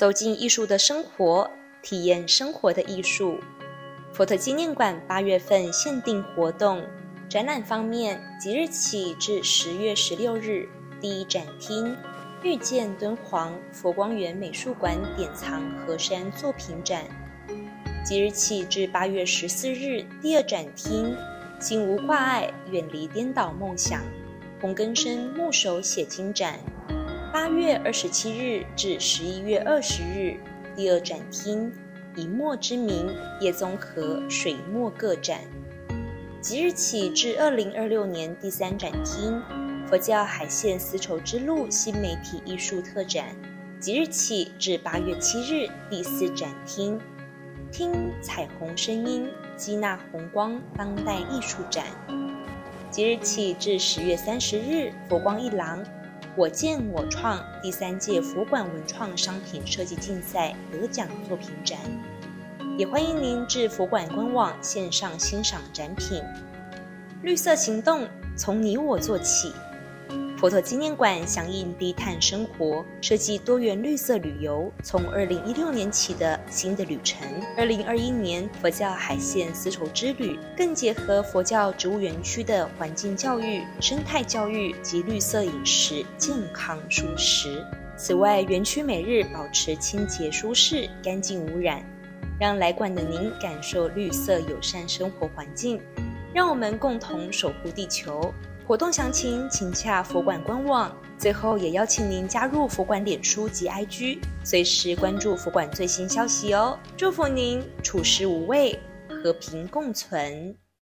走进艺术的生活，体验生活的艺术。佛特纪念馆八月份限定活动，展览方面，即日起至十月十六日，第一展厅“遇见敦煌佛光园美术馆典藏河山作品展”，即日起至八月十四日，第二展厅“心无挂碍，远离颠倒梦想”洪根生木手写经展。八月二十七日至十一月二十日，第二展厅。以墨之名，叶宗和水墨个展，即日起至二零二六年第三展厅，佛教海线丝绸之路新媒体艺术特展，即日起至八月七日第四展厅，听彩虹声音，吸纳红光当代艺术展，即日起至十月三十日佛光一廊。我建我创第三届福馆文创商品设计竞赛得奖作品展，也欢迎您至福馆官网线上欣赏展品。绿色行动从你我做起。佛陀纪念馆响应低碳生活，设计多元绿色旅游。从二零一六年起的新的旅程，二零二一年佛教海线丝绸之旅，更结合佛教植物园区的环境教育、生态教育及绿色饮食，健康舒适。此外，园区每日保持清洁舒适、干净无染，让来馆的您感受绿色友善生活环境。让我们共同守护地球。活动详情请洽佛馆官网。最后，也邀请您加入佛馆脸书及 IG，随时关注佛馆最新消息哦。祝福您处事无畏，和平共存。